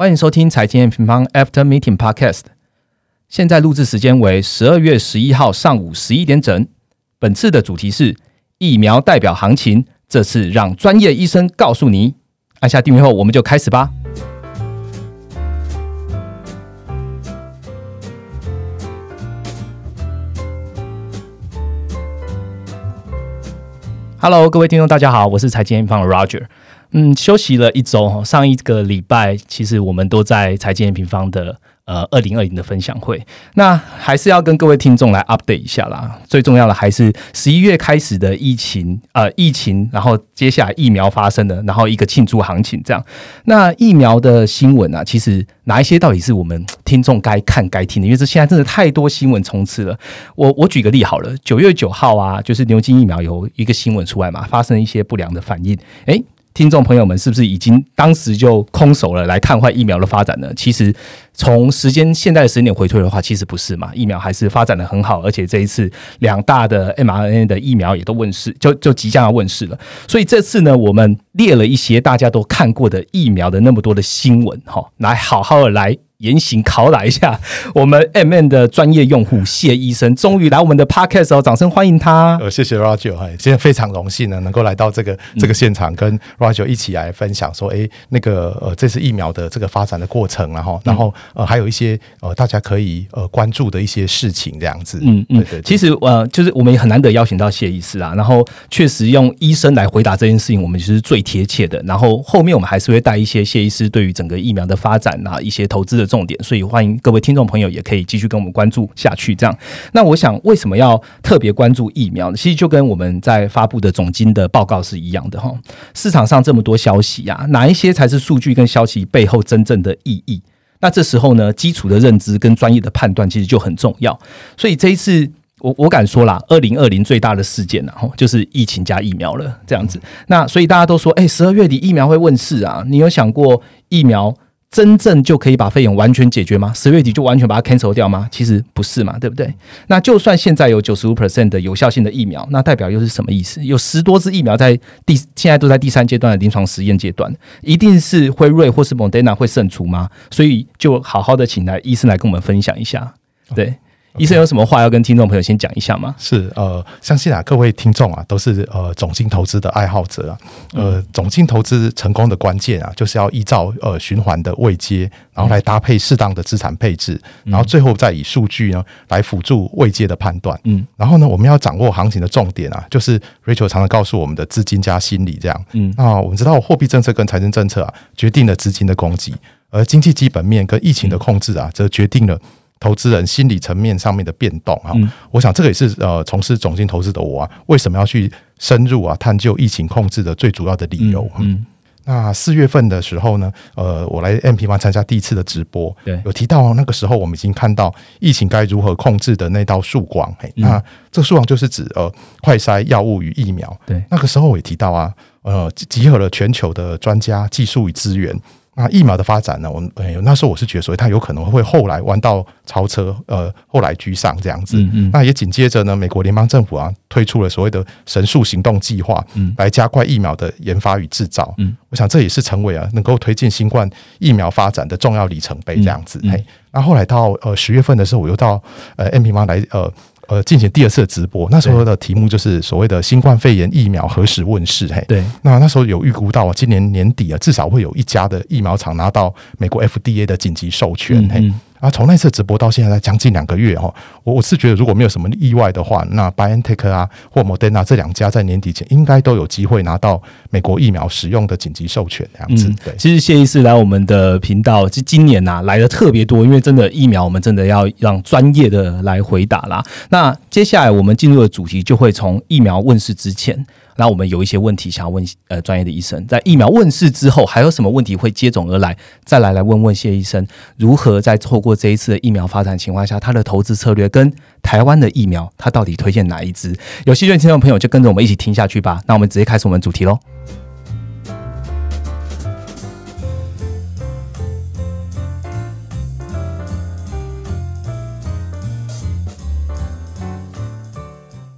欢迎收听财经平方 After Meeting Podcast。现在录制时间为十二月十一号上午十一点整。本次的主题是疫苗代表行情，这次让专业医生告诉你。按下订阅后，我们就开始吧。Hello，各位听众，大家好，我是财经平方的 Roger。嗯，休息了一周哈，上一个礼拜其实我们都在财经平方的。呃，二零二零的分享会，那还是要跟各位听众来 update 一下啦。最重要的还是十一月开始的疫情，呃，疫情，然后接下来疫苗发生的，然后一个庆祝行情这样。那疫苗的新闻啊，其实哪一些到底是我们听众该看该听的？因为这现在真的太多新闻充斥了。我我举个例好了，九月九号啊，就是牛津疫苗有一个新闻出来嘛，发生一些不良的反应，诶。听众朋友们，是不是已经当时就空手了来看坏疫苗的发展呢？其实从时间现在的时间点回退的话，其实不是嘛，疫苗还是发展的很好，而且这一次两大的 mRNA 的疫苗也都问世，就就即将要问世了。所以这次呢，我们列了一些大家都看过的疫苗的那么多的新闻，哈，来好好的来。严刑拷打一下我们 M N 的专业用户谢医生，终于来我们的 Podcast 哦，掌声欢迎他。呃，谢谢 Roger，哎，今天非常荣幸呢，能够来到这个这个现场，跟 Roger 一起来分享说，哎，那个呃，这次疫苗的这个发展的过程，然后，然后呃，还有一些呃，大家可以呃关注的一些事情，这样子。嗯嗯，对。其实呃，就是我们也很难得邀请到谢医师啊，然后确实用医生来回答这件事情，我们就是最贴切的。然后后面我们还是会带一些谢医师对于整个疫苗的发展啊，一些投资的。重点，所以欢迎各位听众朋友也可以继续跟我们关注下去。这样，那我想为什么要特别关注疫苗呢？其实就跟我们在发布的总金的报告是一样的哈。市场上这么多消息啊，哪一些才是数据跟消息背后真正的意义？那这时候呢，基础的认知跟专业的判断其实就很重要。所以这一次，我我敢说啦，二零二零最大的事件然后就是疫情加疫苗了。这样子，那所以大家都说，哎，十二月底疫苗会问世啊？你有想过疫苗？真正就可以把肺炎完全解决吗？十月底就完全把它 cancel 掉吗？其实不是嘛，对不对？那就算现在有九十五 percent 的有效性的疫苗，那代表又是什么意思？有十多支疫苗在第现在都在第三阶段的临床实验阶段，一定是辉瑞或是 Moderna 会胜出吗？所以就好好的请来医生来跟我们分享一下，对。医生有什么话要跟听众朋友先讲一下吗？是呃，相信啊，各位听众啊，都是呃总金投资的爱好者啊。呃，总金投资成功的关键啊，就是要依照呃循环的位阶，然后来搭配适当的资产配置，然后最后再以数据呢来辅助位阶的判断。嗯，然后呢，我们要掌握行情的重点啊，就是 Rachel 常常告诉我们的资金加心理这样。嗯，那我们知道货币政策跟财政政策啊，决定了资金的供给，而经济基本面跟疫情的控制啊，则决定了。投资人心理层面上面的变动啊，我想这个也是呃从事总金投资的我啊，为什么要去深入啊探究疫情控制的最主要的理由。嗯，那四月份的时候呢，呃，我来 M P 方参加第一次的直播，对，有提到那个时候我们已经看到疫情该如何控制的那道曙光。嘿，那这个曙光就是指呃快筛药物与疫苗。对，那个时候我也提到啊，呃，集合了全球的专家、技术与资源。那疫苗的发展呢？我们哎，那时候我是觉得，所以它有可能会后来弯道超车，呃，后来居上这样子。那也紧接着呢，美国联邦政府啊推出了所谓的神速行动计划，嗯来加快疫苗的研发与制造。嗯，我想这也是成为啊能够推进新冠疫苗发展的重要里程碑这样子。嘿，那后来到呃十月份的时候，我又到呃 M P 妈来呃。呃，进行第二次直播，那时候的题目就是所谓的新冠肺炎疫苗何时问世？嘿，对，那那时候有预估到今年年底啊，至少会有一家的疫苗厂拿到美国 FDA 的紧急授权。嘿。啊，从那次直播到现在将近两个月哈，我我是觉得如果没有什么意外的话，那 BioNTech 啊或 Moderna 这两家在年底前应该都有机会拿到美国疫苗使用的紧急授权这样子。对，其实谢医师来我们的频道，就今年呐来的特别多，因为真的疫苗我们真的要让专业的来回答啦。那接下来我们进入的主题就会从疫苗问世之前。那我们有一些问题想要问呃专业的医生，在疫苗问世之后，还有什么问题会接踵而来？再来来问问谢医生，如何在错过这一次的疫苗发展情况下，他的投资策略跟台湾的疫苗，他到底推荐哪一支？有兴趣的听众朋友就跟着我们一起听下去吧。那我们直接开始我们主题喽。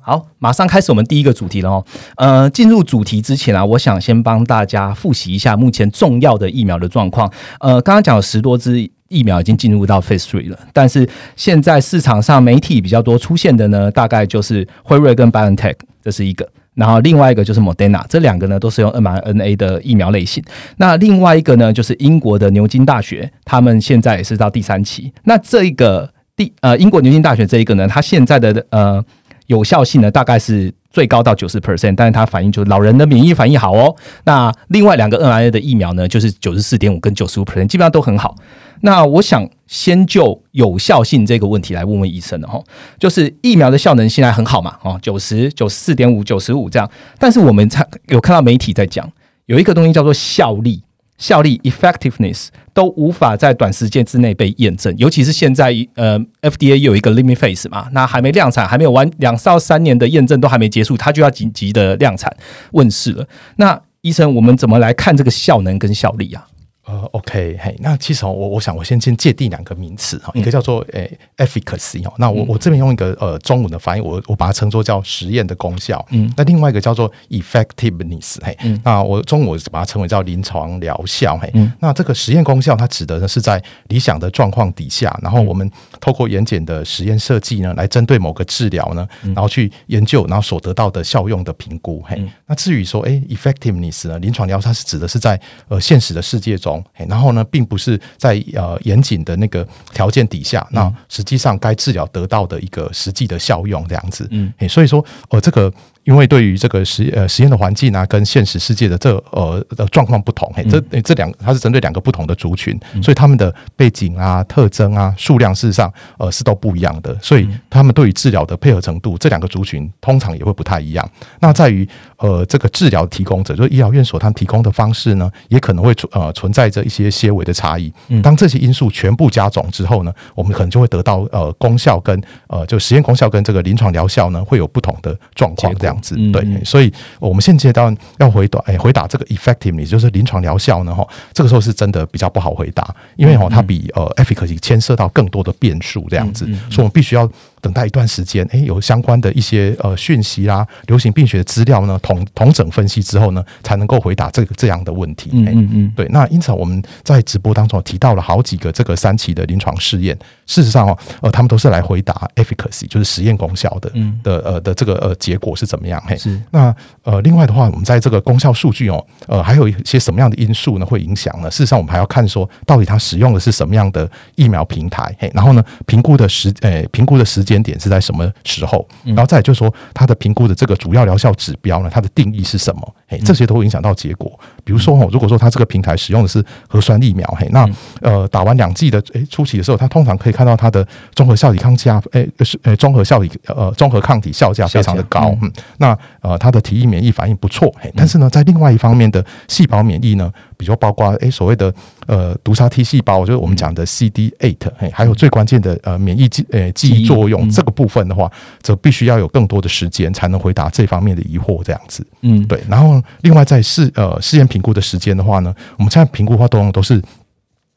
好，马上开始我们第一个主题了哦。呃，进入主题之前啊，我想先帮大家复习一下目前重要的疫苗的状况。呃，刚刚讲了十多支疫苗已经进入到 Phase Three 了，但是现在市场上媒体比较多出现的呢，大概就是辉瑞跟 BioNTech，这是一个。然后另外一个就是 Moderna，这两个呢都是用 mRNA 的疫苗类型。那另外一个呢，就是英国的牛津大学，他们现在也是到第三期。那这一个第呃英国牛津大学这一个呢，它现在的呃有效性呢大概是最高到九十 percent，但是它反映就是老人的免疫反应好哦。那另外两个 mRNA 的疫苗呢，就是九十四点五跟九十五 percent，基本上都很好。那我想先就有效性这个问题来问问医生了哈，就是疫苗的效能现在很好嘛，哦，九十九十四点五、九十五这样，但是我们才有看到媒体在讲，有一个东西叫做效力，效力 effectiveness 都无法在短时间之内被验证，尤其是现在呃 FDA 有一个 limit phase 嘛，那还没量产，还没有完两到三年的验证都还没结束，它就要紧急的量产问世了。那医生，我们怎么来看这个效能跟效力啊？呃，OK，嘿，那其实我我想我先先界定两个名词哈，一个叫做诶 efficacy 哦，那我我这边用一个呃中文的翻译，我我把它称作叫实验的功效，嗯，那另外一个叫做 effectiveness，嘿，那我中文把它称为叫临床疗效，嘿，那这个实验功效它指的呢是在理想的状况底下，然后我们透过严谨的实验设计呢，来针对某个治疗呢，然后去研究，然后所得到的效用的评估，嘿，那至于说诶 effectiveness 呢，临床疗它是指的是在呃现实的世界中。然后呢，并不是在呃严谨的那个条件底下，那实际上该治疗得到的一个实际的效用这样子。嗯，所以说，呃，这个。因为对于这个实呃实验的环境啊，跟现实世界的这呃的状况不同，嘿，这这两它是针对两个不同的族群，所以他们的背景啊、特征啊、数量事实上呃是都不一样的，所以他们对于治疗的配合程度，这两个族群通常也会不太一样。那在于呃这个治疗提供者，就是医疗院所，他们提供的方式呢，也可能会存呃存在着一些些微的差异。当这些因素全部加总之后呢，我们可能就会得到呃功效跟呃就实验功效跟这个临床疗效呢会有不同的状况这样。样子对，所以我们现阶段要回答，哎，回答这个 effectiveness 就是临床疗效呢，哈，这个时候是真的比较不好回答，因为哈，它比呃 efficacy 牵涉到更多的变数，这样子，所以我们必须要。等待一段时间，哎，有相关的一些呃讯息啦，流行病学的资料呢，同同整分析之后呢，才能够回答这个这样的问题。嗯嗯嗯，对。那因此我们在直播当中提到了好几个这个三期的临床试验，事实上哦，呃，他们都是来回答 efficacy，就是实验功效的，嗯的呃的这个呃结果是怎么样？嘿，是。那呃，另外的话，我们在这个功效数据哦，呃，还有一些什么样的因素呢会影响呢？事实上，我们还要看说到底它使用的是什么样的疫苗平台，嘿，然后呢，评估的时呃评估的时间。间点是在什么时候？然后再就是说，它的评估的这个主要疗效指标呢？它的定义是什么？嘿，这些都会影响到结果。比如说，哦，如果说它这个平台使用的是核酸疫苗，嘿，那呃，打完两剂的诶初期的时候，它通常可以看到它的综合效体抗价，诶是诶综合效体呃综合抗体效价非常的高。嗯，那呃，它的体液免疫反应不错。嘿，但是呢，在另外一方面的细胞免疫呢，比如包括诶所谓的呃毒杀 T 细胞，就是我们讲的 CD eight，嘿，还有最关键的呃免疫记呃记忆作用。这个部分的话，则必须要有更多的时间才能回答这方面的疑惑，这样子。嗯，对。然后，另外在试呃试验评估的时间的话呢，我们现在评估的话，都都是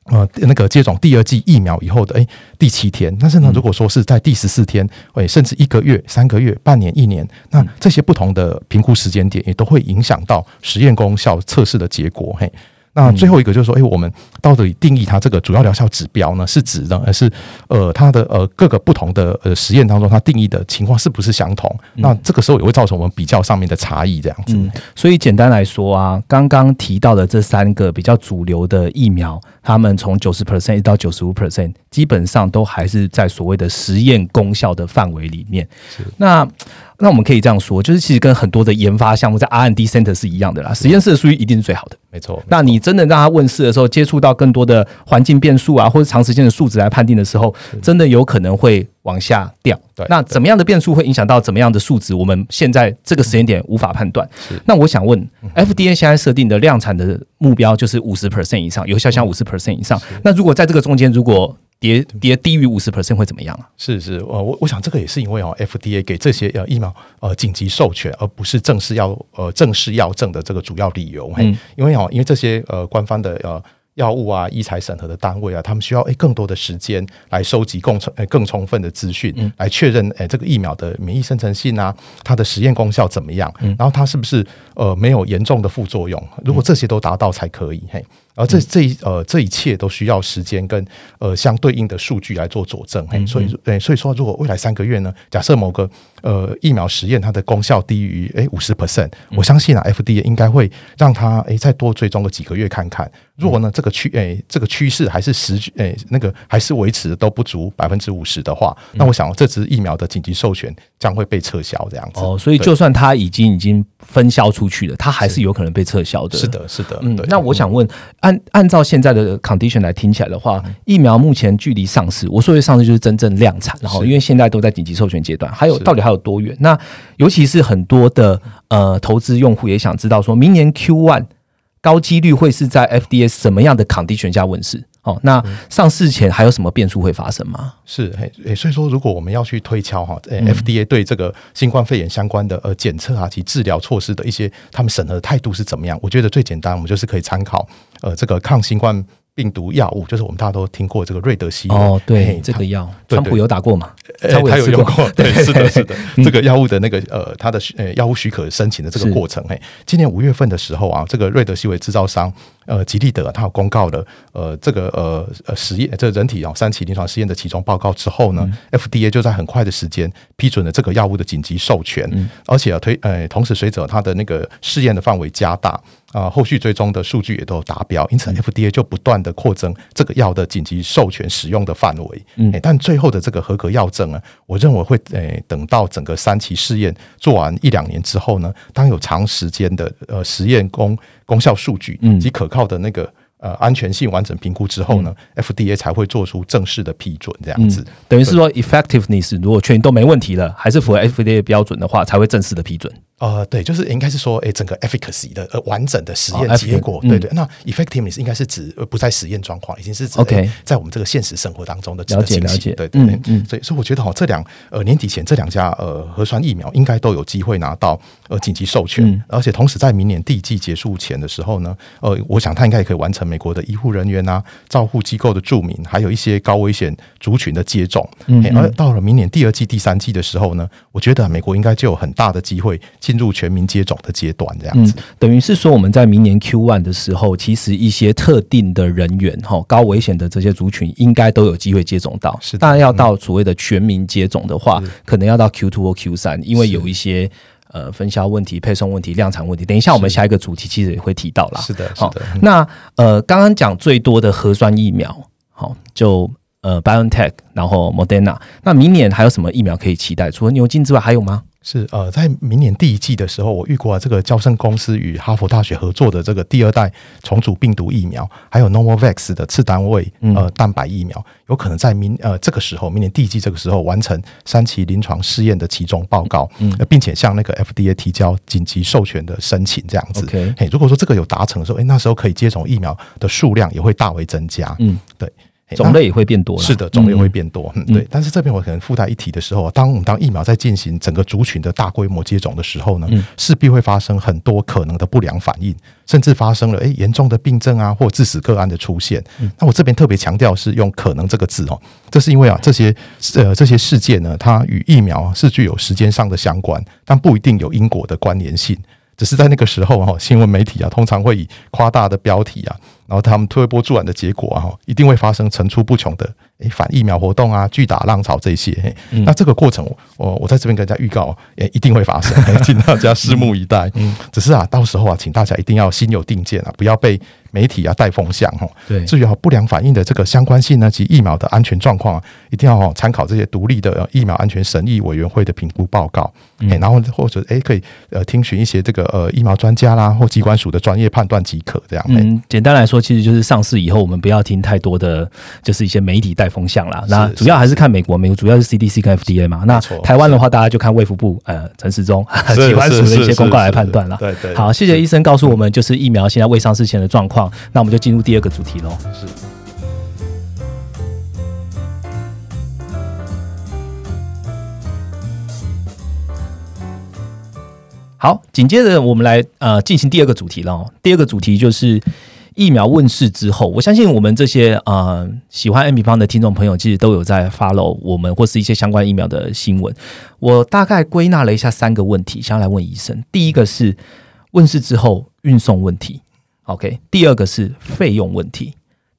呃那个接种第二剂疫苗以后的哎第七天。但是呢，如果说是在第十四天，哎甚至一个月、三个月、半年、一年，那这些不同的评估时间点，也都会影响到实验功效测试的结果。嘿。那最后一个就是说，哎，我们到底定义它这个主要疗效指标呢？是指呢，而是呃，它的呃各个不同的呃实验当中，它定义的情况是不是相同？那这个时候也会造成我们比较上面的差异，这样子。所以简单来说啊，刚刚提到的这三个比较主流的疫苗，他们从九十 percent 到九十五 percent，基本上都还是在所谓的实验功效的范围里面。那那我们可以这样说，就是其实跟很多的研发项目在 R&D center 是一样的啦。实验室的数据一定是最好的，没错。那你真的让他问世的时候，接触到更多的环境变数啊，或者长时间的数值来判定的时候，真的有可能会往下掉。对，那怎么样的变数会影响到怎么样的数值？我们现在这个时间点无法判断。那我想问，FDA 现在设定的量产的目标就是五十 percent 以上，有效像五十 percent 以上。那如果在这个中间，如果跌跌低于五十 percent 会怎么样啊？是是，呃，我我想这个也是因为哦，FDA 给这些呃疫苗呃紧急授权，而不是正式要呃正式要证的这个主要理由。嗯，因为哦，因为这些呃官方的呃药物啊、医材审核的单位啊，他们需要诶更多的时间来收集更充诶更充分的资讯，来确认诶这个疫苗的免疫生成性啊，它的实验功效怎么样，然后它是不是呃没有严重的副作用？如果这些都达到才可以，嘿。而这这一呃这一切都需要时间跟呃相对应的数据来做佐证，所以对所以说，如果未来三个月呢，假设某个呃疫苗实验它的功效低于诶五十 percent，我相信啊，FDA 应该会让它诶再多追踪个几个月看看。如果呢这个趋诶这个趋势还是十诶那个还是维持都不足百分之五十的话，那我想这支疫苗的紧急授权将会被撤销这样子。哦，所以就算它已经已经分销出去了，它还是有可能被撤销的。是的，是的。嗯，那我想问。按按照现在的 condition 来听起来的话，疫苗目前距离上市，我说的上市就是真正量产，然后因为现在都在紧急授权阶段，还有到底还有多远？那尤其是很多的呃投资用户也想知道，说明年 Q one 高几率会是在 FDA 什么样的 condition 下问世？哦，那上市前还有什么变数会发生吗？是，诶，所以说如果我们要去推敲哈，诶，FDA 对这个新冠肺炎相关的呃检测啊及治疗措施的一些他们审核态度是怎么样？我觉得最简单，我们就是可以参考呃这个抗新冠。病毒药物就是我们大家都听过这个瑞德西哦，对，这个药，川普有打过嘛？他有用过，对，是的，是的，这个药物的那个呃，它的呃药物许可申请的这个过程，嘿，今年五月份的时候啊，这个瑞德西韦制造商呃吉利德，他有公告了呃这个呃呃实验这人体啊三期临床试验的其中报告之后呢，FDA 就在很快的时间批准了这个药物的紧急授权，而且啊推呃同时随着它的那个试验的范围加大。啊，后续追踪的数据也都达标，因此 FDA 就不断的扩增这个药的紧急授权使用的范围。嗯，但最后的这个合格药证呢，我认为会诶等到整个三期试验做完一两年之后呢，当有长时间的呃实验功功效数据及可靠的那个。呃，安全性完整评估之后呢，FDA 才会做出正式的批准，这样子。等于是说，effectiveness 如果确定都没问题了，还是符合 FDA 标准的话，才会正式的批准。呃，对，就是应该是说，哎，整个 efficacy 的呃完整的实验结果，对对。那 effectiveness 应该是指不在实验状况，已经是指 OK 在我们这个现实生活当中的了解了解。对对嗯。所以，所以我觉得哈，这两呃年底前这两家呃核酸疫苗应该都有机会拿到呃紧急授权，而且同时在明年第一季结束前的时候呢，呃，我想它应该也可以完成美国的医护人员啊、照护机构的注明，还有一些高危险族群的接种。嗯。而到了明年第二季、第三季的时候呢，我觉得美国应该就有很大的机会进入全民接。种的阶段这样子，等于是说我们在明年 Q one 的时候，其实一些特定的人员哈，高危险的这些族群，应该都有机会接种到。是，当然要到所谓的全民接种的话，可能要到 Q two 或 Q 三，因为有一些呃分销问题、配送问题、量产问题。等一下我们下一个主题其实也会提到啦。是的，好的。那呃，刚刚讲最多的核酸疫苗，好，就呃 BioNTech，然后 Moderna。那明年还有什么疫苗可以期待？除了牛津之外，还有吗？是呃，在明年第一季的时候，我预估啊，这个交生公司与哈佛大学合作的这个第二代重组病毒疫苗，还有 Novavax 的次单位呃蛋白疫苗，有可能在明呃这个时候，明年第一季这个时候完成三期临床试验的其中报告，嗯，并且向那个 FDA 提交紧急授权的申请，这样子。嘿，如果说这个有达成的时候，哎，那时候可以接种疫苗的数量也会大为增加。嗯，对。种类也会变多，是的，种类会变多。嗯，对。但是这边我可能附带一提的时候，当我们当疫苗在进行整个族群的大规模接种的时候呢，势必会发生很多可能的不良反应，甚至发生了诶严重的病症啊或致死个案的出现。那我这边特别强调是用“可能”这个字哦，这是因为啊这些呃这些事件呢，它与疫苗是具有时间上的相关，但不一定有因果的关联性。只是在那个时候哈，新闻媒体啊通常会以夸大的标题啊。然后他们推波助澜的结果啊，一定会发生层出不穷的诶反疫苗活动啊，巨大浪潮这些。那这个过程，我我在这边跟大家预告，也一定会发生，请大家拭目以待。嗯只是啊，到时候啊，请大家一定要心有定见啊，不要被。媒体啊带风向哈，对，至于不良反应的这个相关性呢及疫苗的安全状况，一定要参考这些独立的疫苗安全审议委员会的评估报告，哎，然后或者哎可以呃听取一些这个呃疫苗专家啦或机关署的专业判断即可这样。嗯，简单来说，其实就是上市以后，我们不要听太多的就是一些媒体带风向啦。那主要还是看美国，美国主要是 CDC 跟 FDA 嘛。那台湾的话，大家就看卫福部呃陈时中机关署的一些公告来判断了。对对。好，谢谢医生告诉我们，就是疫苗现在未上市前的状况。那我们就进入第二个主题喽。是。好，紧接着我们来呃进行第二个主题喽。第二个主题就是疫苗问世之后，我相信我们这些呃喜欢 M 平方的听众朋友，其实都有在 follow 我们或是一些相关疫苗的新闻。我大概归纳了一下三个问题，想要来问医生。第一个是问世之后运送问题，OK；第二个是费用问题。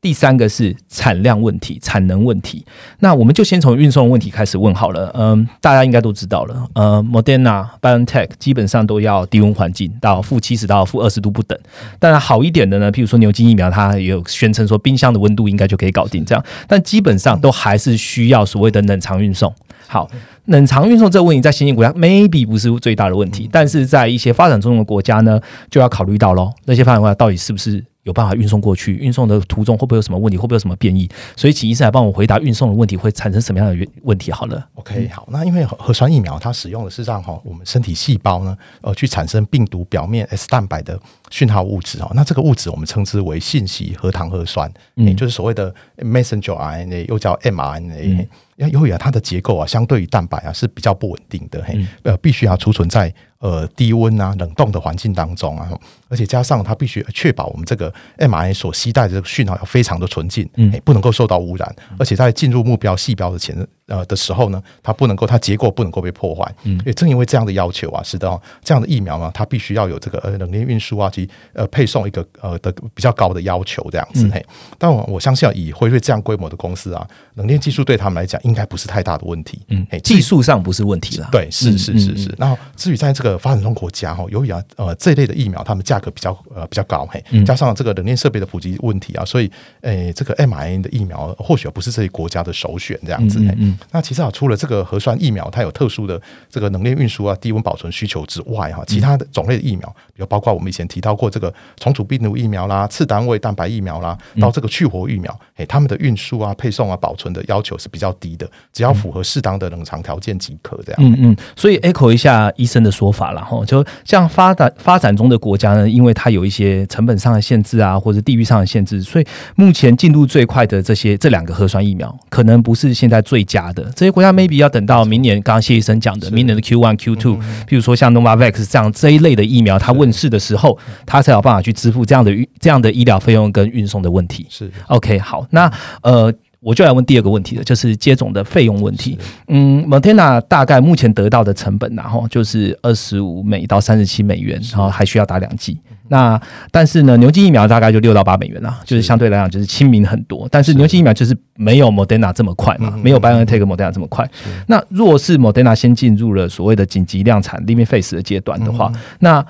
第三个是产量问题、产能问题。那我们就先从运送问题开始问好了。嗯，大家应该都知道了。呃，Moderna、BioNTech 基本上都要低温环境，到负七十到负二十度不等。当然好一点的呢，譬如说牛津疫苗，它也有宣称说冰箱的温度应该就可以搞定这样。但基本上都还是需要所谓的冷藏运送。好，冷藏运送这个问题在新兴国家 maybe 不是最大的问题，但是在一些发展中的国家呢，就要考虑到喽。那些发展国家到底是不是？有办法运送过去，运送的途中会不会有什么问题？会不会有什么变异？所以请医生来帮我回答运送的问题会产生什么样的问问题？好了，OK，好，那因为核酸疫苗它使用的是让哈我们身体细胞呢呃去产生病毒表面 S 蛋白的讯号物质哦，那这个物质我们称之为信息核糖核酸，也就是所谓的 messenger RNA，又叫 mRNA。由于啊它的结构啊相对于蛋白啊是比较不稳定的，嘿，呃，必须要储存在。呃，低温啊，冷冻的环境当中啊，而且加上它必须确保我们这个 mRNA 所携带的这个讯号要非常的纯净，嗯，不能够受到污染，而且在进入目标细胞的前呃的时候呢，它不能够，它结构不能够被破坏，嗯，也正因为这样的要求啊，使得哦这样的疫苗呢，它必须要有这个呃冷链运输啊及呃配送一个呃的比较高的要求这样子嘿。但我我相信以辉瑞这样规模的公司啊，冷链技术对他们来讲应该不是太大的问题，嗯，技术上不是问题了，对，是是是是。然后至于在这个发展中国家哈，由于啊呃这一类的疫苗，他们价格比较呃比较高嘿，加上这个冷链设备的普及问题啊，所以诶这个 mRNA 的疫苗或许不是这些国家的首选这样子。嗯，那其实啊除了这个核酸疫苗，它有特殊的这个冷链运输啊、低温保存需求之外哈，其他的种类的疫苗，比如包括我们以前提到过这个重组病毒疫苗啦、次单位蛋白疫苗啦，到这个去活疫苗，诶，他们的运输啊、配送啊、保存的要求是比较低的，只要符合适当的冷藏条件即可这样。嗯嗯，所以 echo 一下医生的说法啦哈，就。像发展发展中的国家呢，因为它有一些成本上的限制啊，或者地域上的限制，所以目前进度最快的这些这两个核酸疫苗，可能不是现在最佳的。这些国家 maybe 要等到明年，刚刚谢医生讲的，明年的 Q one Q two，比如说像 Novavax 这样这一类的疫苗，它问世的时候，它才有办法去支付这样的这样的医疗费用跟运送的问题。是 OK 好，那呃。我就来问第二个问题了，就是接种的费用问题。嗯，Moderna 大概目前得到的成本，然后就是二十五美到三十七美元，然后还需要打两剂。那但是呢，牛津疫苗大概就六到八美元啦，就是相对来讲就是亲民很多。但是牛津疫苗就是没有 Moderna 这么快嘛，没有 BioNTech Moderna 这么快。那若是 Moderna 先进入了所谓的紧急量产 limit phase 的阶段的话，那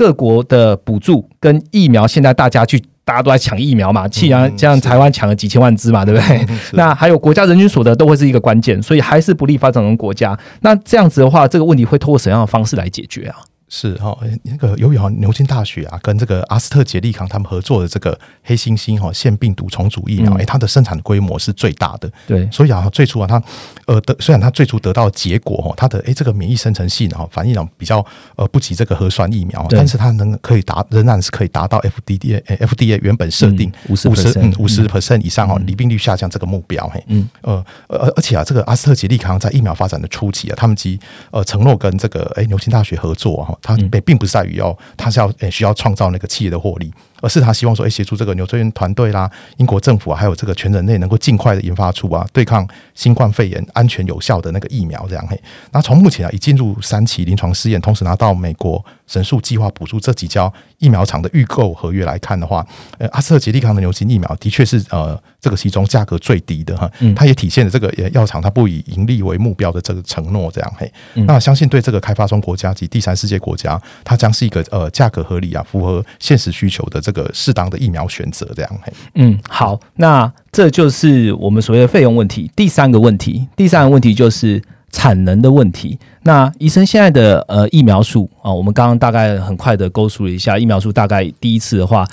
各国的补助跟疫苗现在大家去。大家都在抢疫苗嘛，既然这样，台湾抢了几千万支嘛，对不对？那还有国家人均所得都会是一个关键，所以还是不利发展中国家。那这样子的话，这个问题会通过什么样的方式来解决啊？是哈，那个由于哈牛津大学啊跟这个阿斯特捷利康他们合作的这个黑猩猩哈腺病毒重组疫苗，哎，它的生产规模是最大的。对，所以啊，最初啊，它呃得虽然它最初得到结果哈，它的哎这个免疫生成性哈反应呢比较呃不及这个核酸疫苗，但是它能可以达仍然是可以达到 FDA FDA 原本设定五十五十嗯五十 percent 以上哈，离病率下降这个目标嘿，嗯呃而而且啊，这个阿斯特捷利康在疫苗发展的初期啊，他们及呃承诺跟这个哎牛津大学合作哈。它并并不是在于要，它是要诶需要创造那个企业的获利。而是他希望说，哎，协助这个纽崔院团队啦，英国政府啊，还有这个全人类能够尽快的研发出啊，对抗新冠肺炎安全有效的那个疫苗这样嘿。那从目前啊，已进入三期临床试验，同时拿到美国神速计划补助这几家疫苗厂的预购合约来看的话，呃，阿斯特捷利康的牛津疫苗的确是呃这个其中价格最低的哈。它也体现了这个药厂它不以盈利为目标的这个承诺这样嘿。那相信对这个开发中国家及第三世界国家，它将是一个呃价格合理啊，符合现实需求的这。这个适当的疫苗选择，这样。嗯，好，那这就是我们所谓的费用问题。第三个问题，第三个问题就是产能的问题。那医生现在的呃疫苗数啊，我们刚刚大概很快的勾述了一下，疫苗数大概第一次的话，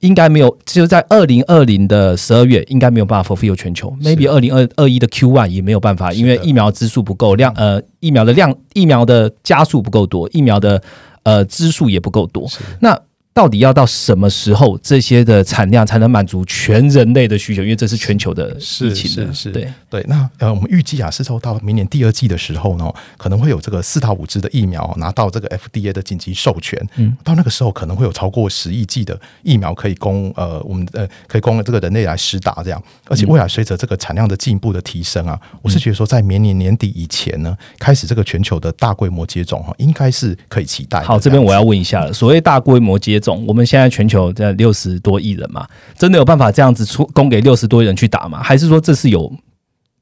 应该没有，就在二零二零的十二月，应该没有办法 fulfill 全球。maybe 二零二二一的 Q one 也没有办法，因为疫苗支数不够量，呃，疫苗的量，疫苗的加速不够多，疫苗的呃支数也不够多。那到底要到什么时候，这些的产量才能满足全人类的需求？因为这是全球的事情是，是对对。那呃，我们预计啊，是说到明年第二季的时候呢，可能会有这个四到五支的疫苗拿到这个 FDA 的紧急授权。嗯，到那个时候可能会有超过十亿剂的疫苗可以供呃我们呃可以供这个人类来施打这样。而且未来随着这个产量的进一步的提升啊，我是觉得说在明年年底以前呢，开始这个全球的大规模接种哈，应该是可以期待。好，这边我要问一下了，所谓大规模接种。我们现在全球在六十多亿人嘛，真的有办法这样子出供给六十多亿人去打吗？还是说这是有？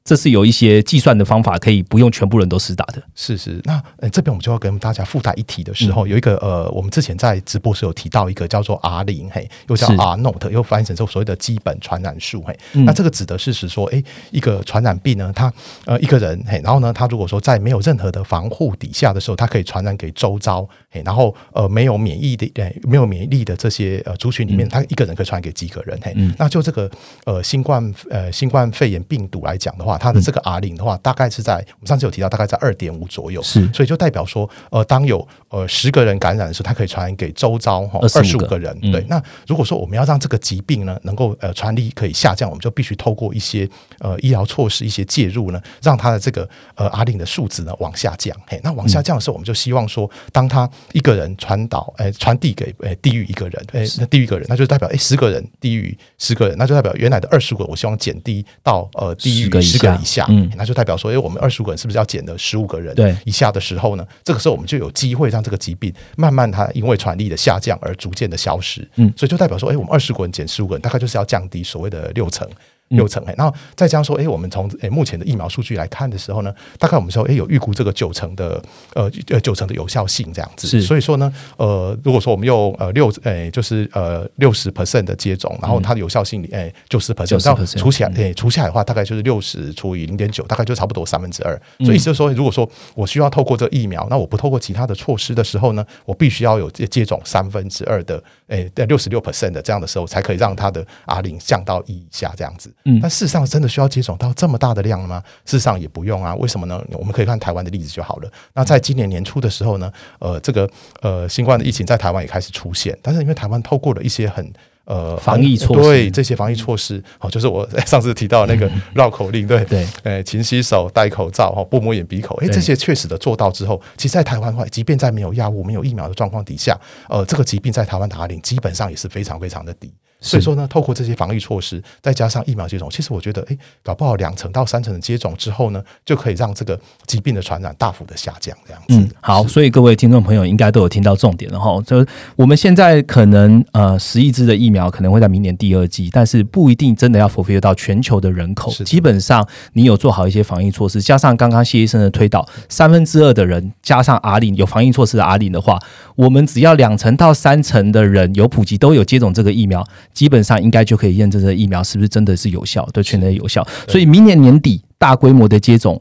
这是有一些计算的方法，可以不用全部人都施打的。是是，那这边我们就要跟大家附带一提的时候，有一个呃，我们之前在直播时有提到一个叫做 R 零嘿，又叫 R Note，又翻译成这所谓的基本传染数嘿。那这个指的是是说，哎，一个传染病呢，它呃一个人嘿，然后呢，他如果说在没有任何的防护底下的时候，他可以传染给周遭嘿，然后呃没有免疫的没有免疫力的这些呃族群里面，他一个人可以传染给几个人嘿。那就这个呃新冠呃新冠肺炎病毒来讲的话。它的这个 R 零的话，大概是在我们上次有提到，大概在二点五左右，是，所以就代表说，呃，当有呃十个人感染的时候，它可以传染给周遭哈二十五个人。对，那如果说我们要让这个疾病呢能够呃传递可以下降，我们就必须透过一些呃医疗措施、一些介入呢，让它的这个呃 R 零的数值呢往下降。嘿，那往下降的时候，我们就希望说，当他一个人传导，哎，传递给哎低于一个人，哎，那低于一个人，那就代表哎十个人低于十个人，那就代表原来的二十个，我希望减低到呃低于十个。以下，嗯，那就代表说，哎，我们二十五个人是不是要减了十五个人？对，以下的时候呢，这个时候我们就有机会让这个疾病慢慢它因为传力的下降而逐渐的消失。嗯，所以就代表说，哎，我们二十个人减十五个人，大概就是要降低所谓的六成。六成哎，然后再加上说，哎，我们从哎目前的疫苗数据来看的时候呢，大概我们说，哎，有预估这个九成的呃呃九成的有效性这样子。是，所以说呢，呃，如果说我们用呃六哎就是呃六十 percent 的接种，然后它的有效性哎九十 percent，这样除起来哎除下来的话，大概就是六十除以零点九，大概就差不多三分之二。所以意思就是说，如果说我需要透过这疫苗，那我不透过其他的措施的时候呢，我必须要有接种三分之二的哎六十六 percent 的这样的时候，才可以让它的 R 零降到一以下这样子。嗯，但事实上。真的需要接种到这么大的量了吗？事实上也不用啊。为什么呢？我们可以看台湾的例子就好了。那在今年年初的时候呢，呃，这个呃新冠的疫情在台湾也开始出现，但是因为台湾透过了一些很呃防疫措施，对这些防疫措施，好，就是我 上次提到那个绕口令，对对，呃，勤洗手、戴口罩、哈，不摸眼鼻口，哎，这些确实的做到之后，其实，在台湾的话，即便在没有药物、没有疫苗的状况底下，呃，这个疾病在台湾打零基本上也是非常非常的低。所以说呢，透过这些防疫措施，再加上疫苗接种，其实我觉得，哎，搞不好两成到三成的接种之后呢，就可以让这个疾病的传染大幅的下降。这样子，嗯，好，所以各位听众朋友应该都有听到重点了哈。就我们现在可能呃十亿支的疫苗可能会在明年第二季，但是不一定真的要 fulfill 到全球的人口。基本上你有做好一些防疫措施，加上刚刚谢医生的推导，三分之二的人加上阿里有防疫措施的阿里的话，我们只要两成到三成的人有普及，都有接种这个疫苗。基本上应该就可以验证这个疫苗是不是真的是有效，对全人有效。所以明年年底大规模的接种，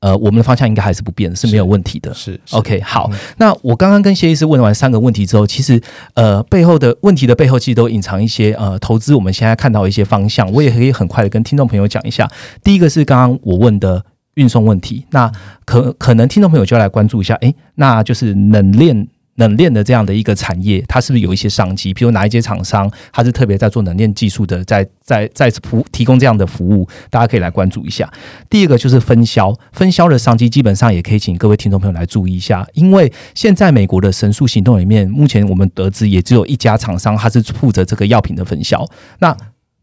呃，我们的方向应该还是不变，是没有问题的。是 OK。好，那我刚刚跟谢医师问完三个问题之后，其实呃背后的问题的背后其实都隐藏一些呃投资，我们现在看到一些方向，我也可以很快的跟听众朋友讲一下。第一个是刚刚我问的运送问题，那可可能听众朋友就要来关注一下，诶，那就是冷链。冷链的这样的一个产业，它是不是有一些商机？比如哪一些厂商，它是特别在做冷链技术的，在在在服提供这样的服务，大家可以来关注一下。第一个就是分销，分销的商机基本上也可以请各位听众朋友来注意一下，因为现在美国的神速行动里面，目前我们得知也只有一家厂商，它是负责这个药品的分销。那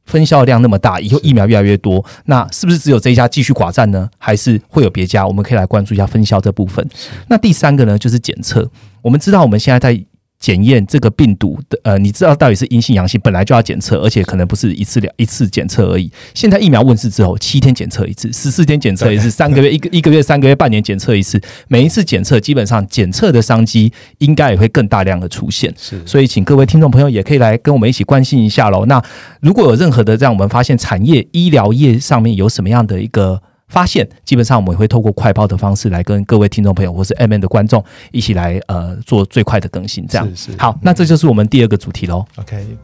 分销量那么大，以后疫苗越来越多，那是不是只有这一家继续寡占呢？还是会有别家？我们可以来关注一下分销这部分。那第三个呢，就是检测。我们知道我们现在在。检验这个病毒的，呃，你知道到底是阴性阳性，本来就要检测，而且可能不是一次两一次检测而已。现在疫苗问世之后，七天检测一次，十四天检测一次，三个月一个一个月三个月半年检测一次，每一次检测基本上检测的商机应该也会更大量的出现。是，所以请各位听众朋友也可以来跟我们一起关心一下喽。那如果有任何的让我们发现产业医疗业上面有什么样的一个。发现基本上我们会透过快报的方式来跟各位听众朋友或是 M N 的观众一起来呃做最快的更新，这样好，那这就是我们第二个主题喽。OK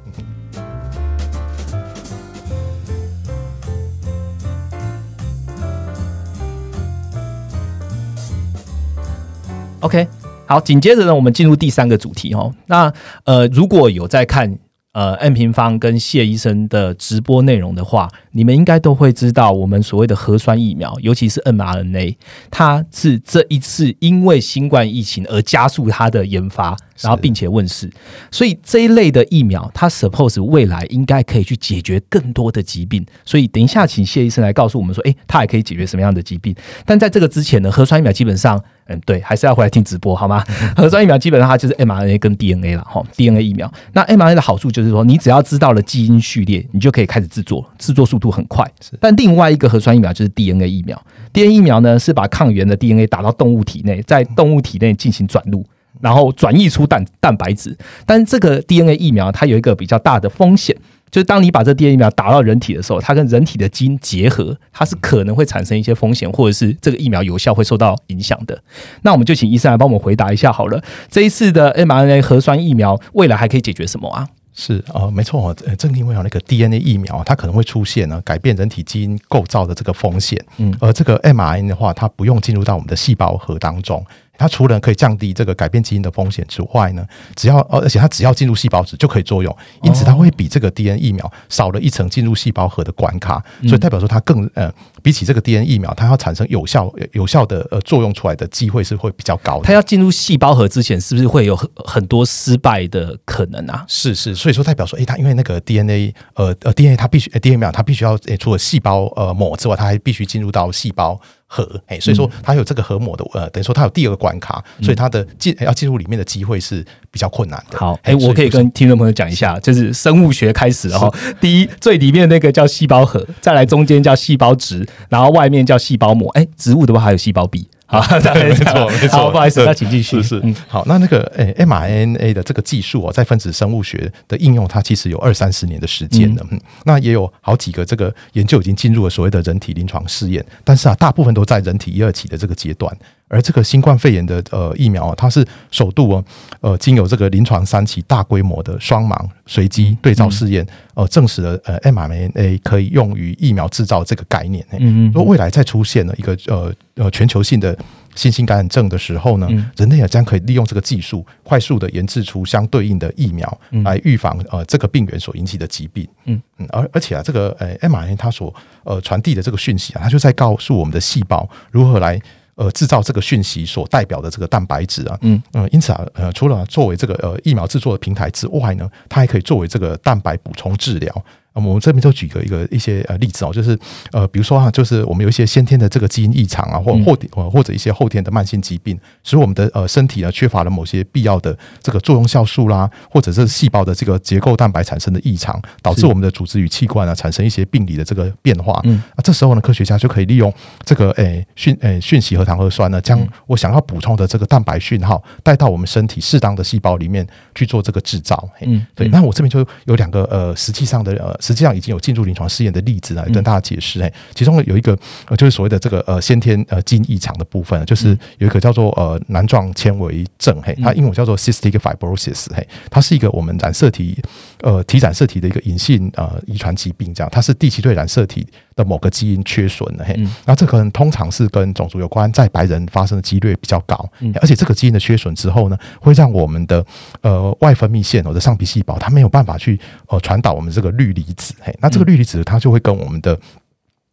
OK，好，紧接着呢，我们进入第三个主题哦。那呃，如果有在看呃 N 平方跟谢医生的直播内容的话，你们应该都会知道，我们所谓的核酸疫苗，尤其是 mRNA，它是这一次因为新冠疫情而加速它的研发。然后并且问世，所以这一类的疫苗，它 suppose 未来应该可以去解决更多的疾病。所以等一下，请谢医生来告诉我们说，诶，它还可以解决什么样的疾病？但在这个之前呢，核酸疫苗基本上，嗯，对，还是要回来听直播好吗？核酸疫苗基本上它就是 mRNA 跟 DNA 了哈，DNA 疫苗。那 mRNA 的好处就是说，你只要知道了基因序列，你就可以开始制作，制作速度很快。但另外一个核酸疫苗就是 DNA 疫苗，DNA 疫苗呢是把抗原的 DNA 打到动物体内，在动物体内进行转录。然后转移出蛋蛋白质，但是这个 DNA 疫苗它有一个比较大的风险，就是当你把这 DNA 疫苗打到人体的时候，它跟人体的基因结合，它是可能会产生一些风险，或者是这个疫苗有效会受到影响的。那我们就请医生来帮我们回答一下好了。这一次的 mRNA 核酸疫苗未来还可以解决什么啊？是啊，没错，呃，正因为有那个 DNA 疫苗，它可能会出现呢改变人体基因构造的这个风险。嗯，而这个 mRNA 的话，它不用进入到我们的细胞核当中。它除了可以降低这个改变基因的风险之外呢，只要呃，而且它只要进入细胞质就可以作用，因此它会比这个 DNA 疫苗少了一层进入细胞核的关卡，所以代表说它更呃，比起这个 DNA 疫苗，它要产生有效有效的呃作用出来的机会是会比较高的。它要进入细胞核之前，是不是会有很很多失败的可能啊？是是，所以说代表说，哎，它因为那个 DNA 呃呃 DNA 它必须 DNA 疫苗它必须要诶，除了细胞呃膜之外，它还必须进入到细胞。核哎，所以说它有这个核膜的呃，等于说它有第二个关卡，所以它的进要进入里面的机会是比较困难的。好，哎，我可以跟听众朋友讲一下，就是生物学开始哈，第一最里面那个叫细胞核，再来中间叫细胞质，然后外面叫细胞膜。哎，植物的话还有细胞壁。好，没错，没错。不好意思，那请继续。是是，好，那那个诶，mRNA 的这个技术哦，在分子生物学的应用，它其实有二三十年的时间了。嗯，那也有好几个这个研究已经进入了所谓的人体临床试验，但是啊，大部分都在人体一二期的这个阶段。而这个新冠肺炎的呃疫苗，它是首度哦，呃，经由这个临床三期大规模的双盲随机对照试验，呃，证实了呃 mRNA 可以用于疫苗制造这个概念。嗯嗯，说未来再出现了一个呃呃全球性的新型感染症的时候呢，人类也将可以利用这个技术，快速的研制出相对应的疫苗来预防呃这个病原所引起的疾病。嗯嗯，而而且啊，这个呃 mRNA 它所呃传递的这个讯息啊，它就在告诉我们的细胞如何来。呃，制造这个讯息所代表的这个蛋白质啊，嗯嗯，因此啊，呃，除了作为这个呃疫苗制作的平台之外呢，它还可以作为这个蛋白补充治疗。我们这边就举个一个一些呃例子哦，就是呃，比如说哈，就是我们有一些先天的这个基因异常啊，或或或者一些后天的慢性疾病，使我们的呃身体呢缺乏了某些必要的这个作用酵素啦，或者是细胞的这个结构蛋白产生的异常，导致我们的组织与器官啊产生一些病理的这个变化。嗯，啊，这时候呢，科学家就可以利用这个诶讯诶讯息核糖核酸呢，将我想要补充的这个蛋白讯号带到我们身体适当的细胞里面去做这个制造。嗯，对，那我这边就有两个呃实际上的呃。实际上已经有进入临床试验的例子来跟大家解释。哎，其中有一个呃，就是所谓的这个呃先天呃基因异常的部分，就是有一个叫做呃囊状纤维症，嘿，它英文叫做 cystic fibrosis，嘿，它是一个我们染色体呃体染色体的一个隐性呃遗传疾病，这样，它是第七对染色体的某个基因缺损的，嘿，那这可能通常是跟种族有关，在白人发生的几率比较高，而且这个基因的缺损之后呢，会让我们的呃外分泌腺或者上皮细胞它没有办法去呃传导我们这个氯离。子，嘿，那这个氯离子它就会跟我们的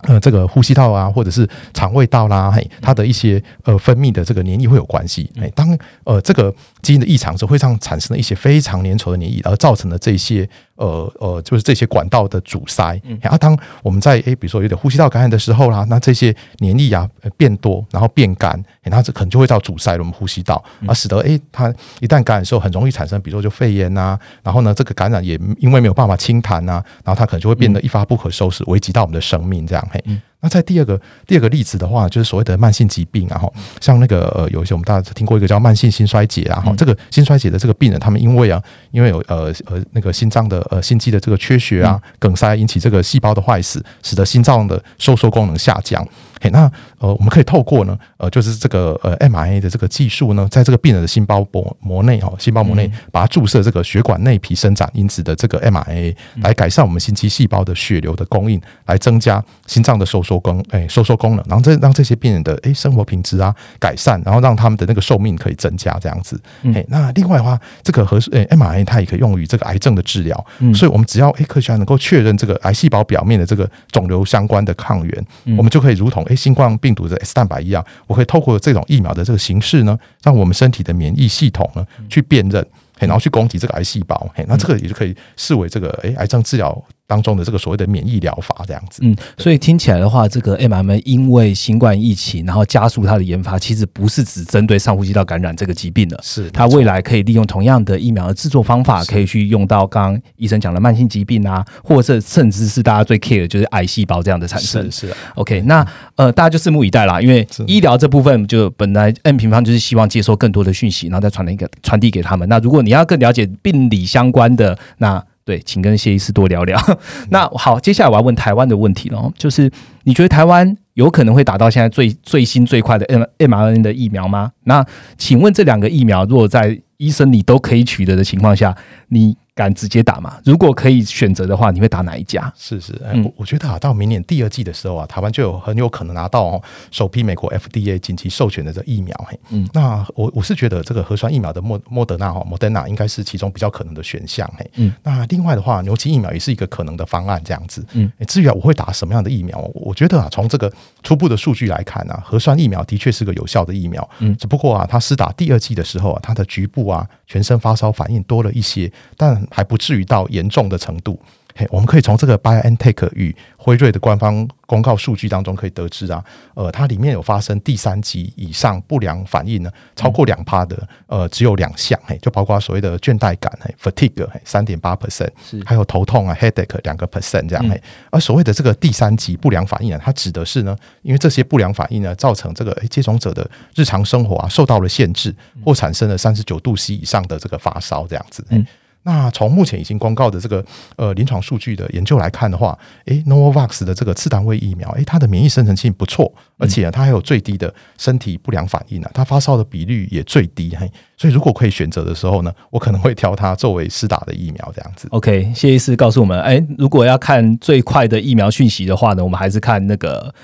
呃这个呼吸道啊，或者是肠胃道啦，嘿，它的一些呃分泌的这个黏液会有关系，哎，当呃这个基因的异常时，会让产生了一些非常粘稠的黏液，而造成了这些。呃呃，就是这些管道的阻塞。然后当我们在诶，比如说有点呼吸道感染的时候啦，那这些黏液啊变多，然后变干，然后这可能就会到阻塞了我们呼吸道，而使得诶，它一旦感染的时候很容易产生，比如说就肺炎呐。然后呢，这个感染也因为没有办法清痰呐，然后它可能就会变得一发不可收拾，危及到我们的生命这样。嘿，那在第二个第二个例子的话，就是所谓的慢性疾病，啊，哈。像那个呃，有一些我们大家听过一个叫慢性心衰竭啊，哈，这个心衰竭的这个病人，他们因为啊，因为有呃呃那个心脏的。呃，心肌的这个缺血啊，梗塞引起这个细胞的坏死，使得心脏的收缩功能下降。嘿，那呃，我们可以透过呢，呃，就是这个呃 mRNA 的这个技术呢，在这个病人的心包膜膜内哦，心包膜内把它注射这个血管内皮生长因子的这个 mRNA，来改善我们心肌细胞的血流的供应，来增加心脏的收缩功哎收缩功能，然后这让这些病人的哎生活品质啊改善，然后让他们的那个寿命可以增加这样子。哎，那另外的话，这个核诶 mRNA 它也可以用于这个癌症的治疗，所以我们只要诶科学家能够确认这个癌细胞表面的这个肿瘤相关的抗原，我们就可以如同诶新冠病毒的 S 蛋白一样，我可以透过这种疫苗的这个形式呢，让我们身体的免疫系统呢去辨认，然后去攻击这个癌细胞，嘿，那这个也就可以视为这个诶癌症治疗。当中的这个所谓的免疫疗法这样子，嗯，所以听起来的话，这个 mRNA 因为新冠疫情，然后加速它的研发，其实不是只针对上呼吸道感染这个疾病了，是它未来可以利用同样的疫苗的制作方法，可以去用到刚刚医生讲的慢性疾病啊，或者甚至是大家最 care 的就是癌细胞这样的产生。是是，OK，那呃，大家就拭目以待啦，因为医疗这部分就本来 M 平方就是希望接收更多的讯息，然后再传一个传递给他们。那如果你要更了解病理相关的那。对，请跟谢医师多聊聊。那好，接下来我要问台湾的问题了，就是你觉得台湾有可能会打到现在最最新最快的 M mRNA 的疫苗吗？那请问这两个疫苗，如果在医生你都可以取得的情况下，你？敢直接打嘛？如果可以选择的话，你会打哪一家？是是，我我觉得啊，到明年第二季的时候啊，台湾就有很有可能拿到哦首批美国 FDA 紧急授权的这疫苗。嘿，嗯，那我我是觉得这个核酸疫苗的莫莫德纳哈，莫德纳应该是其中比较可能的选项。嘿，嗯，那另外的话，牛津疫苗也是一个可能的方案，这样子。嗯，至于啊我会打什么样的疫苗，我觉得啊，从这个初步的数据来看啊，核酸疫苗的确是个有效的疫苗。嗯，只不过啊，它施打第二季的时候啊，它的局部啊全身发烧反应多了一些，但还不至于到严重的程度。嘿，我们可以从这个 BioNTech 与辉瑞的官方公告数据当中可以得知啊，呃，它里面有发生第三级以上不良反应呢，超过两趴的，呃，只有两项，嘿，就包括所谓的倦怠感，嘿，fatigue，嘿，三点八 percent，是，还有头痛啊，headache，两个 percent 这样，嘿，而所谓的这个第三级不良反应啊，它指的是呢，因为这些不良反应呢，造成这个接种者的日常生活啊受到了限制，或产生了三十九度 C 以上的这个发烧这样子，嗯。那从目前已经公告的这个呃临床数据的研究来看的话，诶 n o v a x 的这个次单位疫苗，诶，它的免疫生成性不错，而且它还有最低的身体不良反应呢，它发烧的比率也最低，嘿，所以如果可以选择的时候呢，我可能会挑它作为施打的疫苗这样子。OK，谢医师告诉我们，诶，如果要看最快的疫苗讯息的话呢，我们还是看那个。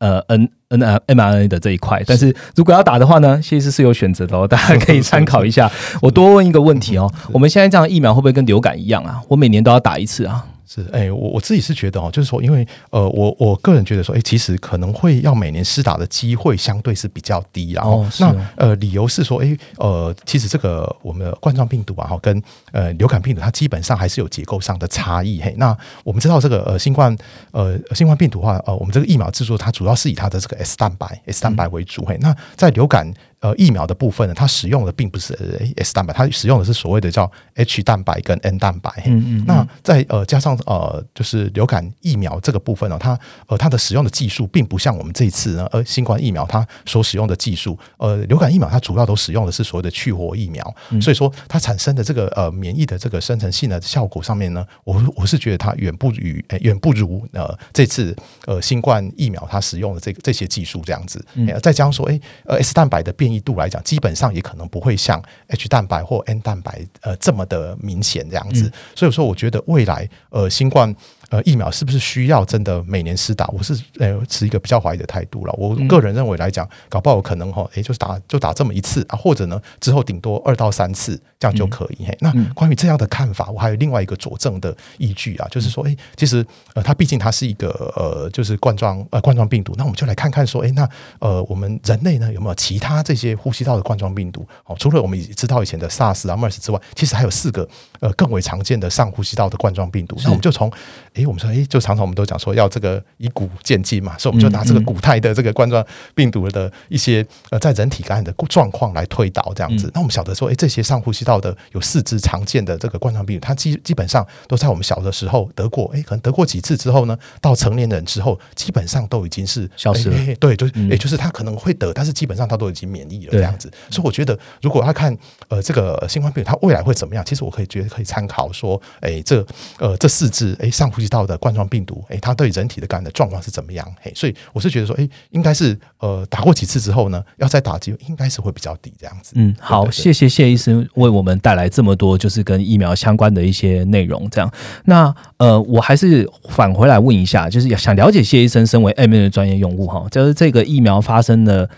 呃，N N M R A 的这一块，但是如果要打的话呢，其实是有选择的哦，大家可以参考一下。我多问一个问题哦，我们现在这样疫苗会不会跟流感一样啊？我每年都要打一次啊？是，哎，我我自己是觉得哦，就是说，因为呃，我我个人觉得说，哎，其实可能会要每年施打的机会相对是比较低，然后那呃，理由是说，哎，呃，其实这个我们的冠状病毒啊，哈，跟呃流感病毒它基本上还是有结构上的差异。嘿，那我们知道这个呃新冠呃新冠病毒的话，呃，我们这个疫苗制作它主要是以它的这个 S 蛋白 S 蛋白为主。嘿，那在流感呃，疫苗的部分呢，它使用的并不是 S 蛋白，它使用的是所谓的叫 H 蛋白跟 N 蛋白。嗯嗯。那在呃加上呃，就是流感疫苗这个部分呢，它呃它的使用的技术并不像我们这一次呢，呃新冠疫苗它所使用的技术，呃流感疫苗它主要都使用的是所谓的去活疫苗，所以说它产生的这个呃免疫的这个生成性的效果上面呢，我我是觉得它远不如远不如呃这次呃新冠疫苗它使用的这个这些技术这样子。嗯。再加上说，哎呃 S 蛋白的变异度来讲，基本上也可能不会像 H 蛋白或 N 蛋白呃这么的明显这样子，所以说我觉得未来呃新冠。呃，疫苗是不是需要真的每年施打？我是呃持一个比较怀疑的态度了。我个人认为来讲，搞不好可能哈，诶，就是打就打这么一次啊，或者呢之后顶多二到三次这样就可以。嘿，那关于这样的看法，我还有另外一个佐证的依据啊，就是说，诶，其实呃，它毕竟它是一个呃，就是冠状呃冠状病毒，那我们就来看看说，诶，那呃，我们人类呢有没有其他这些呼吸道的冠状病毒？哦，除了我们知道以前的 SARS 啊、MERS 之外，其实还有四个呃更为常见的上呼吸道的冠状病毒。那我们就从诶，我们说，诶，就常常我们都讲说要这个以古鉴今嘛，所以我们就拿这个古代的这个冠状病毒的一些呃在人体感染的状况来推导这样子。那我们晓得说，诶，这些上呼吸道的有四支常见的这个冠状病毒，它基基本上都在我们小的时候得过，诶，可能得过几次之后呢，到成年人之后，基本上都已经是消失了。对，就也就是他可能会得，但是基本上他都已经免疫了这样子。所以我觉得，如果他看呃这个新冠病毒它未来会怎么样，其实我可以觉得可以参考说，诶，这呃这四支诶上呼吸到的冠状病毒，诶，它对人体的感染的状况是怎么样？嘿，所以我是觉得说，诶，应该是呃打过几次之后呢，要再打几，应该是会比较低这样子。嗯，好，谢谢谢医生为我们带来这么多就是跟疫苗相关的一些内容。这样，那呃，我还是返回来问一下，就是想了解谢医生身为 M 的专业用户哈，就是这个疫苗发生的。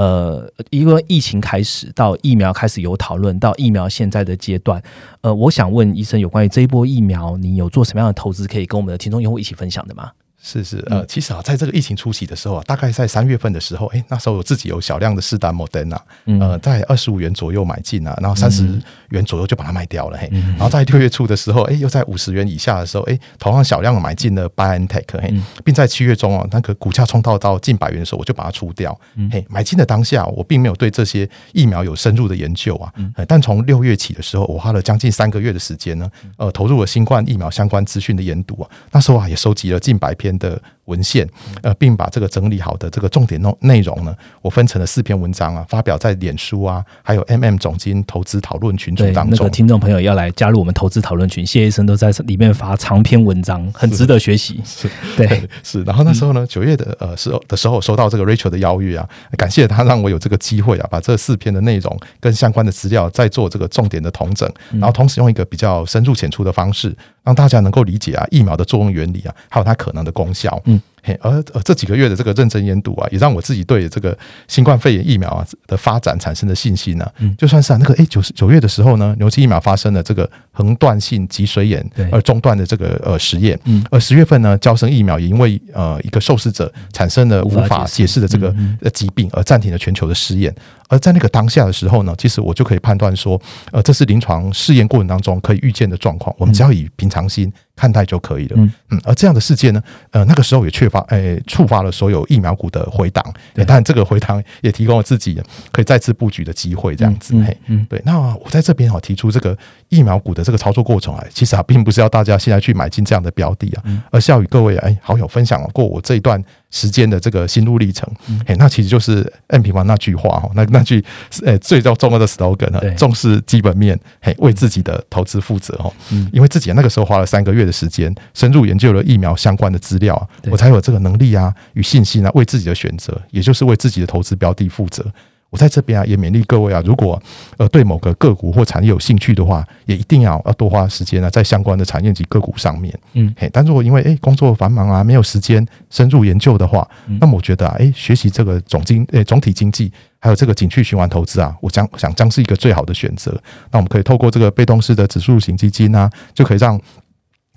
呃，一个疫情开始到疫苗开始有讨论，到疫苗现在的阶段，呃，我想问医生有关于这一波疫苗，你有做什么样的投资，可以跟我们的听众用户一起分享的吗？是是呃，其实啊，在这个疫情初期的时候啊，大概在三月份的时候，哎，那时候我自己有小量的试单 Moderna，呃，在二十五元左右买进啊，然后三十元左右就把它卖掉了，嘿，然后在六月初的时候，哎，又在五十元以下的时候，哎，同样小量的买进了 BioNTech，嘿，并在七月中啊，那个股价冲到到近百元的时候，我就把它出掉，嘿，买进的当下，我并没有对这些疫苗有深入的研究啊，但从六月起的时候，我花了将近三个月的时间呢，呃，投入了新冠疫苗相关资讯的研读啊，那时候啊，也收集了近百篇的。文献，呃，并把这个整理好的这个重点内内容呢，我分成了四篇文章啊，发表在脸书啊，还有 M M 总经投资讨论群组当中。那个听众朋友要来加入我们投资讨论群，谢医生都在里面发长篇文章，很值得学习。是，对，是。然后那时候呢，九月的呃时候的时候，收到这个 Rachel 的邀约啊，感谢他让我有这个机会啊，把这四篇的内容跟相关的资料再做这个重点的统整，然后同时用一个比较深入浅出的方式，让大家能够理解啊疫苗的作用原理啊，还有它可能的功效。嗯。嘿，而呃这几个月的这个认真研读啊，也让我自己对这个新冠肺炎疫苗啊的发展产生了信心呢。嗯，就算是啊，那个哎九九月的时候呢，牛津疫苗发生了这个横断性脊髓炎而中断的这个呃实验，嗯，而十月份呢，交生疫苗也因为呃一个受试者产生了无法解释的这个疾病而暂停了全球的试验。而在那个当下的时候呢，其实我就可以判断说，呃，这是临床试验过程当中可以预见的状况，我们只要以平常心看待就可以了。嗯，而这样的事件呢，呃，那个时候也缺乏，诶，触发了所有疫苗股的回档，但这个回档也提供了自己可以再次布局的机会，这样子。嘿，嗯，对。那我在这边哈提出这个疫苗股的这个操作过程啊，其实啊，并不是要大家现在去买进这样的标的啊，而是要与各位哎好友分享过我这一段。时间的这个心路历程，嘿，那其实就是 N 平方那句话哈，那那句诶最重要的 slogan 呢，重视基本面，嘿，为自己的投资负责哈，因为自己那个时候花了三个月的时间，深入研究了疫苗相关的资料，我才有这个能力啊与信心啊，为自己的选择，也就是为自己的投资标的负责。我在这边啊，也勉励各位啊，如果呃对某个个股或产业有兴趣的话，也一定要要多花时间呢，在相关的产业及个股上面。嗯，嘿，但如果因为诶工作繁忙啊，没有时间深入研究的话，那么我觉得啊，诶学习这个总经诶总体经济，还有这个景区循环投资啊，我将想将是一个最好的选择。那我们可以透过这个被动式的指数型基金啊，就可以让。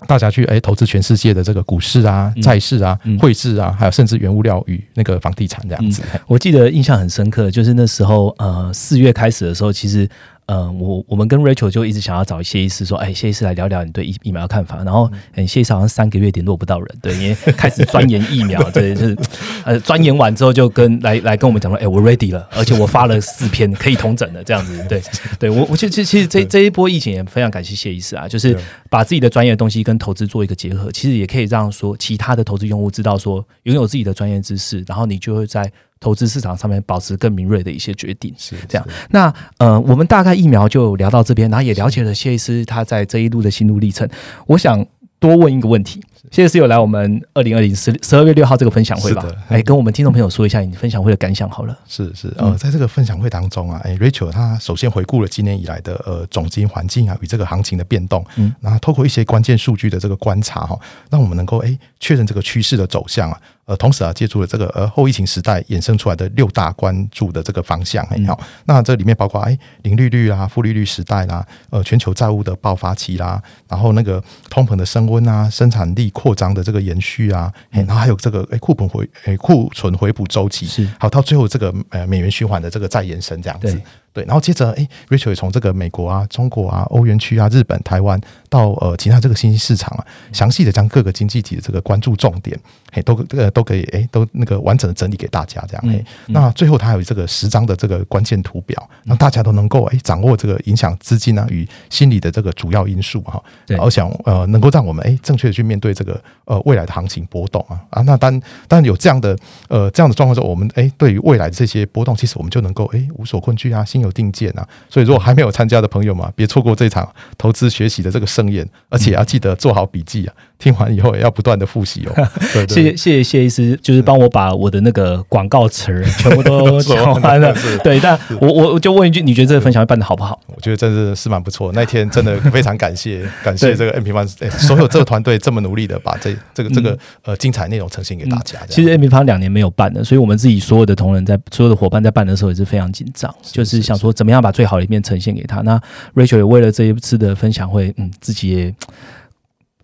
大家去哎投资全世界的这个股市啊、债市啊、汇市啊，还有甚至原物料与那个房地产这样子。我记得印象很深刻，就是那时候呃四月开始的时候，其实。嗯，我我们跟 Rachel 就一直想要找谢医师说，哎，谢医师来聊聊你对疫疫苗的看法。然后，嗯，谢医师好像三个月联络不到人，对，因为开始钻研疫苗，对，就是呃，钻研完之后就跟来来跟我们讲说，哎，我 ready 了，而且我发了四篇可以同整的这样子，对，对我我其实其实这这一波疫情也非常感谢谢医师啊，就是把自己的专业东西跟投资做一个结合，其实也可以让说其他的投资用户知道说，拥有自己的专业知识，然后你就会在。投资市场上面保持更敏锐的一些决定是这样。那呃，我们大概疫苗就聊到这边，然后也了解了谢医师他在这一路的心路历程。我想多问一个问题：谢谢室友来我们二零二零十十二月六号这个分享会吧？哎，跟我们听众朋友说一下你分享会的感想好了。是是呃，在这个分享会当中啊，哎，Rachel 他首先回顾了今年以来的呃总金环境啊与这个行情的变动，嗯，然后透过一些关键数据的这个观察哈，让我们能够哎确认这个趋势的走向啊。呃，同时啊，借助了这个呃后疫情时代衍生出来的六大关注的这个方向，很好。那这里面包括哎零利率啊、负利率时代啦，呃全球债务的爆发期啦，然后那个通膨的升温啊、生产力扩张的这个延续啊，然后还有这个哎库存回哎库存回补周期，是。好到最后这个呃美元循环的这个再延伸这样子。对，然后接着，哎，Rachel 也从这个美国啊、中国啊、欧元区啊、日本、台湾到呃其他这个新兴市场啊，详细的将各个经济体的这个关注重点，嘿，都这个都可以，哎，都那个完整的整理给大家，这样，嘿，那最后他有这个十张的这个关键图表，让大家都能够哎掌握这个影响资金啊与心理的这个主要因素哈，然后想呃能够让我们哎正确的去面对这个呃未来的行情波动啊啊，那当当然有这样的呃这样的状况之后，我们哎对于未来的这些波动，其实我们就能够哎无所困惧啊，心。有定见啊，所以如果还没有参加的朋友嘛，别错过这场投资学习的这个盛宴，而且要记得做好笔记啊。听完以后也要不断的复习哦。对对谢谢谢谢谢医师，就是帮我把我的那个广告词儿全部都讲完了。对，但我我我就问一句，你觉得这个分享会办的好不好？我觉得真的是蛮不错。那天真的非常感谢 感谢这个 MP One 哎所有这个团队这么努力的把这这个这个呃精彩内容呈现给大家。其实 MP One 两年没有办了，所以我们自己所有的同仁在所有的伙伴在办的时候也是非常紧张，就是想说怎么样把最好的一面呈现给他。那 Rachel 也为了这一次的分享会，嗯，自己也。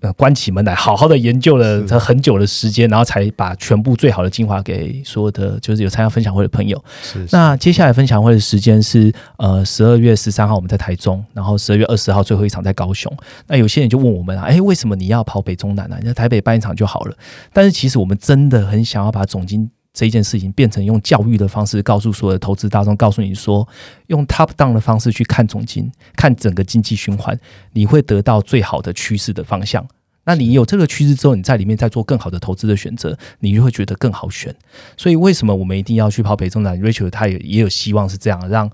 呃，关起门来好好的研究了他很久的时间，然后才把全部最好的精华给所有的就是有参加分享会的朋友。是。那接下来分享会的时间是呃十二月十三号我们在台中，然后十二月二十号最后一场在高雄。那有些人就问我们啊，哎，为什么你要跑北中南呢？你在台北办一场就好了。但是其实我们真的很想要把总经。这一件事情变成用教育的方式告诉所有的投资大众，告诉你说，用 top down 的方式去看总金，看整个经济循环，你会得到最好的趋势的方向。那你有这个趋势之后，你在里面再做更好的投资的选择，你就会觉得更好选。所以为什么我们一定要去跑北中南？Rachel 他也也有希望是这样让。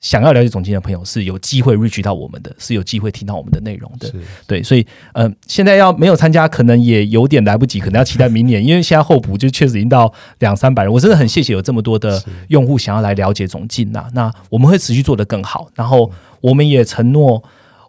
想要了解总经的朋友是有机会 reach 到我们的，是有机会听到我们的内容的。对，所以呃，现在要没有参加，可能也有点来不及，可能要期待明年，因为现在候补就确实已经到两三百人。我真的很谢谢有这么多的用户想要来了解总经呐。那我们会持续做得更好，然后我们也承诺，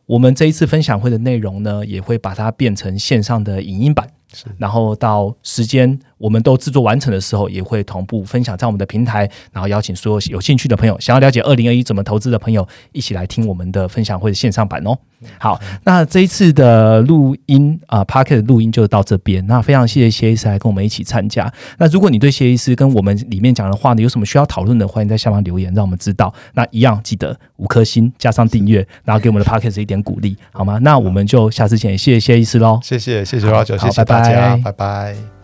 我们这一次分享会的内容呢，也会把它变成线上的影音版，然后到时间。我们都制作完成的时候，也会同步分享在我们的平台，然后邀请所有有兴趣的朋友，想要了解二零二一怎么投资的朋友，一起来听我们的分享会的线上版哦。好，那这一次的录音啊 p a r k e t 录音就到这边。那非常谢谢谢医师来跟我们一起参加。那如果你对谢医师跟我们里面讲的话呢，有什么需要讨论的，欢迎在下方留言，让我们知道。那一样记得五颗星加上订阅，然后给我们的 p a r k e t 一点鼓励，好吗？那我们就下次见，谢谢谢医师喽。谢谢谢谢老九，谢谢大家，拜拜。